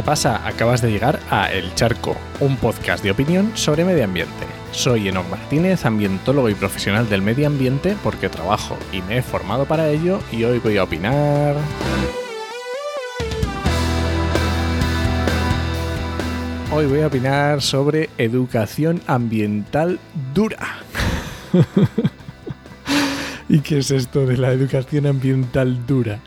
¿Qué pasa? Acabas de llegar a El Charco, un podcast de opinión sobre medio ambiente. Soy Enoc Martínez, ambientólogo y profesional del medio ambiente porque trabajo y me he formado para ello y hoy voy a opinar... Hoy voy a opinar sobre educación ambiental dura. ¿Y qué es esto de la educación ambiental dura?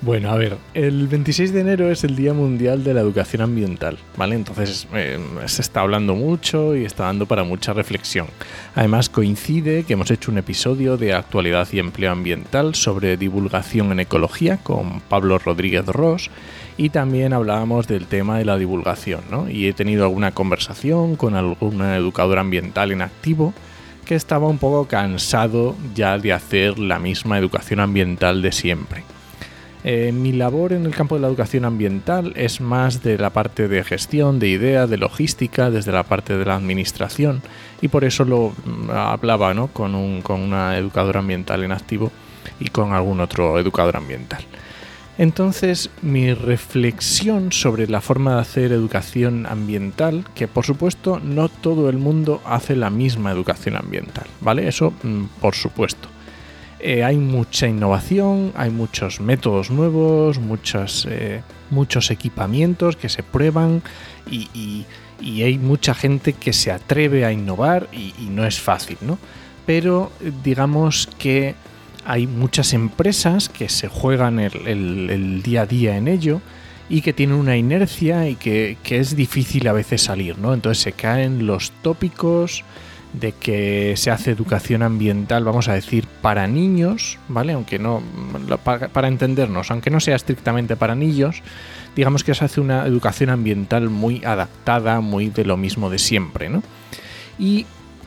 Bueno, a ver, el 26 de enero es el Día Mundial de la Educación Ambiental, ¿vale? Entonces eh, se está hablando mucho y está dando para mucha reflexión. Además coincide que hemos hecho un episodio de actualidad y empleo ambiental sobre divulgación en ecología con Pablo Rodríguez Ross y también hablábamos del tema de la divulgación, ¿no? Y he tenido alguna conversación con alguna educadora ambiental en activo que estaba un poco cansado ya de hacer la misma educación ambiental de siempre. Eh, mi labor en el campo de la educación ambiental es más de la parte de gestión, de idea, de logística, desde la parte de la administración y por eso lo mm, hablaba ¿no? con, un, con una educadora ambiental en activo y con algún otro educador ambiental. Entonces, mi reflexión sobre la forma de hacer educación ambiental, que por supuesto no todo el mundo hace la misma educación ambiental, ¿vale? Eso mm, por supuesto. Eh, hay mucha innovación, hay muchos métodos nuevos, eh, muchos equipamientos que se prueban y, hay mucha gente que se atreve a innovar y, no es fácil, ¿no? Pero digamos que hay muchas empresas que se juegan el, día a día en ello y que tienen una inercia y que, que, es difícil a veces salir, ¿no? Entonces se caen los tópicos, de que se hace educación ambiental, vamos a decir, para niños, ¿vale? Aunque no, para, entendernos, aunque no sea estrictamente para niños, digamos que se hace una educación ambiental muy adaptada, muy de lo mismo de siempre, ¿no? Y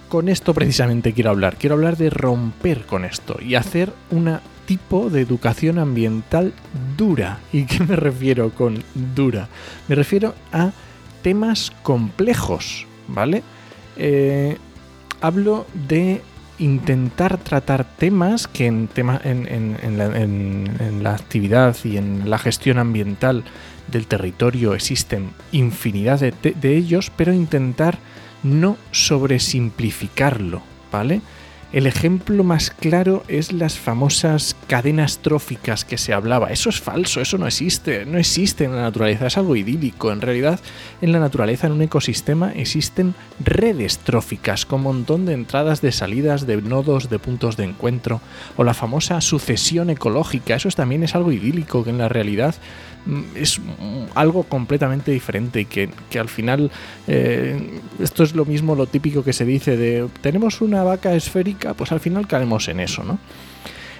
con esto precisamente quiero hablar, quiero hablar de romper con esto y hacer una tipo de educación ambiental dura. ¿Y qué me refiero con dura? Me refiero a temas complejos, ¿vale? Eh, hablo de intentar tratar temas que en, tema, en, la, actividad y en la gestión ambiental del territorio existen infinidad de, de ellos, pero intentar no sobresimplificarlo, ¿vale? El ejemplo más claro es las famosas cadenas tróficas que se hablaba. Eso es falso, eso no existe, no existe en la naturaleza, es algo idílico. En realidad, en la naturaleza, en un ecosistema, existen redes tróficas con un montón de entradas, de salidas, de nodos, de puntos de encuentro. O la famosa sucesión ecológica, eso también es algo idílico que en la realidad mm, es algo completamente diferente y que, al final eh, esto es lo mismo, lo típico que se dice de tenemos una vaca esférica pues al final caemos en eso, ¿no?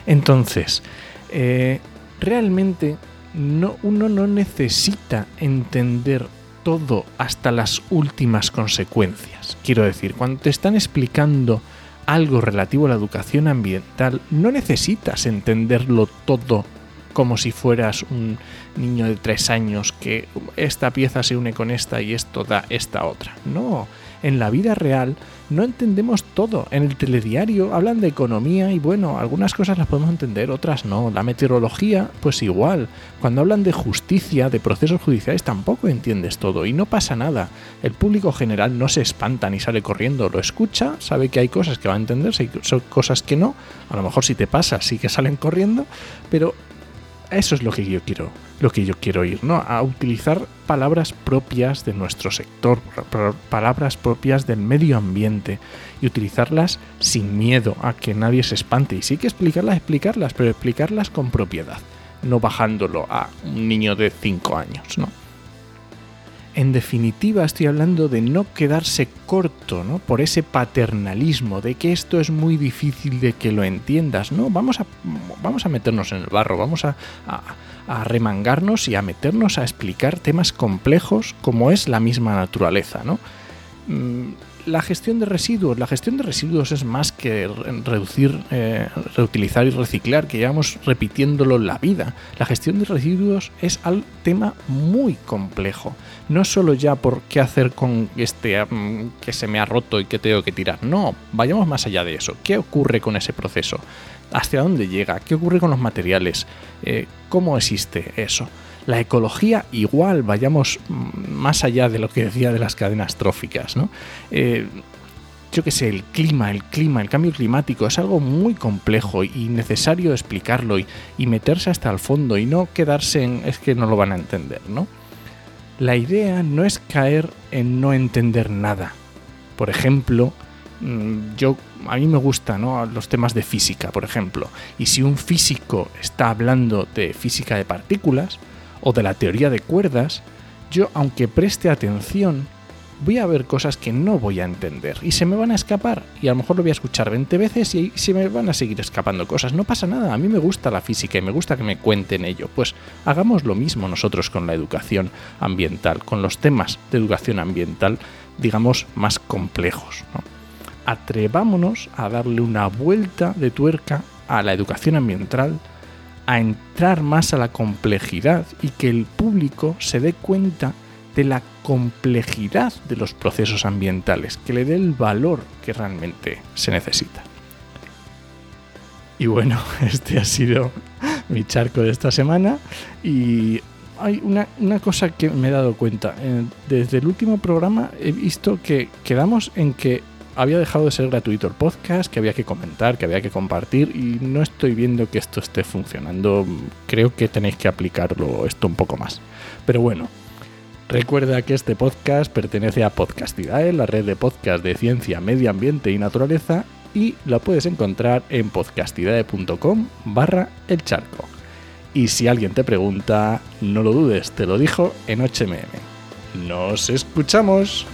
Entonces, eh, realmente no, uno no necesita entender todo hasta las últimas consecuencias. Quiero decir, cuando te están explicando algo relativo a la educación ambiental, no necesitas entenderlo todo como si fueras un niño de tres años que esta pieza se une con esta y esto da esta otra. No, en la vida real no entendemos todo. En el telediario hablan de economía y bueno, algunas cosas las podemos entender, otras no. La meteorología, pues igual. Cuando hablan de justicia, de procesos judiciales, tampoco entiendes todo y no pasa nada. El público general no se espanta ni sale corriendo, lo escucha, sabe que hay cosas que va a entender, hay cosas que no. A lo mejor si te pasa, sí que salen corriendo, pero eso es lo que yo quiero, lo que yo quiero ir, ¿no? A utilizar palabras propias de nuestro sector, palabras propias del medio ambiente y utilizarlas sin miedo a que nadie se espante. Y sí que explicarlas, explicarlas, pero explicarlas con propiedad, no bajándolo a un niño de 5 años, ¿no? En definitiva, estoy hablando de no quedarse corto, ¿no? Por ese paternalismo de que esto es muy difícil de que lo entiendas, ¿no? Vamos a, vamos a meternos en el barro, vamos a, remangarnos y a meternos a explicar temas complejos como es la misma naturaleza, ¿no? Mm, la gestión de residuos. La gestión de residuos es más que reducir, eh, reutilizar y reciclar, que llevamos repitiéndolo la vida. La gestión de residuos es un tema muy complejo. No solo ya por qué hacer con este mm, que se me ha roto y que tengo que tirar. No, vayamos más allá de eso. ¿Qué ocurre con ese proceso? ¿Hacia dónde llega? ¿Qué ocurre con los materiales? Eh, ¿Cómo existe eso? La ecología igual, vayamos más allá de lo que decía de las cadenas tróficas, ¿no? Eh, yo qué sé, el clima, el clima, el cambio climático es algo muy complejo y necesario explicarlo y, meterse hasta el fondo y no quedarse en es que no lo van a entender, ¿no? La idea no es caer en no entender nada. Por ejemplo, mm, yo a mí me gustan ¿no? los temas de física, por ejemplo, y si un físico está hablando de física de partículas o de la teoría de cuerdas, yo aunque preste atención, voy a ver cosas que no voy a entender y se me van a escapar y a lo mejor lo voy a escuchar 20 veces y se me van a seguir escapando cosas. No pasa nada, a mí me gusta la física y me gusta que me cuenten ello. Pues hagamos lo mismo nosotros con la educación ambiental, con los temas de educación ambiental, digamos, más complejos. Atrevámonos a darle una vuelta de tuerca a la educación ambiental a entrar más a la complejidad y que el público se dé cuenta de la complejidad de los procesos ambientales, que le dé el valor que realmente se necesita. Y bueno, este ha sido mi charco de esta semana y hay una, cosa que me he dado cuenta. Eh, desde el último programa he visto que quedamos en que había dejado de ser gratuito el podcast, que había que comentar, que había que compartir y no estoy viendo que esto esté funcionando. Creo que tenéis que aplicarlo esto un poco más. Pero bueno, Recuerda que este podcast pertenece a Podcastidae, la red de podcast de ciencia, medio ambiente y naturaleza, y la puedes encontrar en podcastidae.com barra el charco. Y si alguien te pregunta, no lo dudes, te lo dijo en HMM. ¡Nos escuchamos!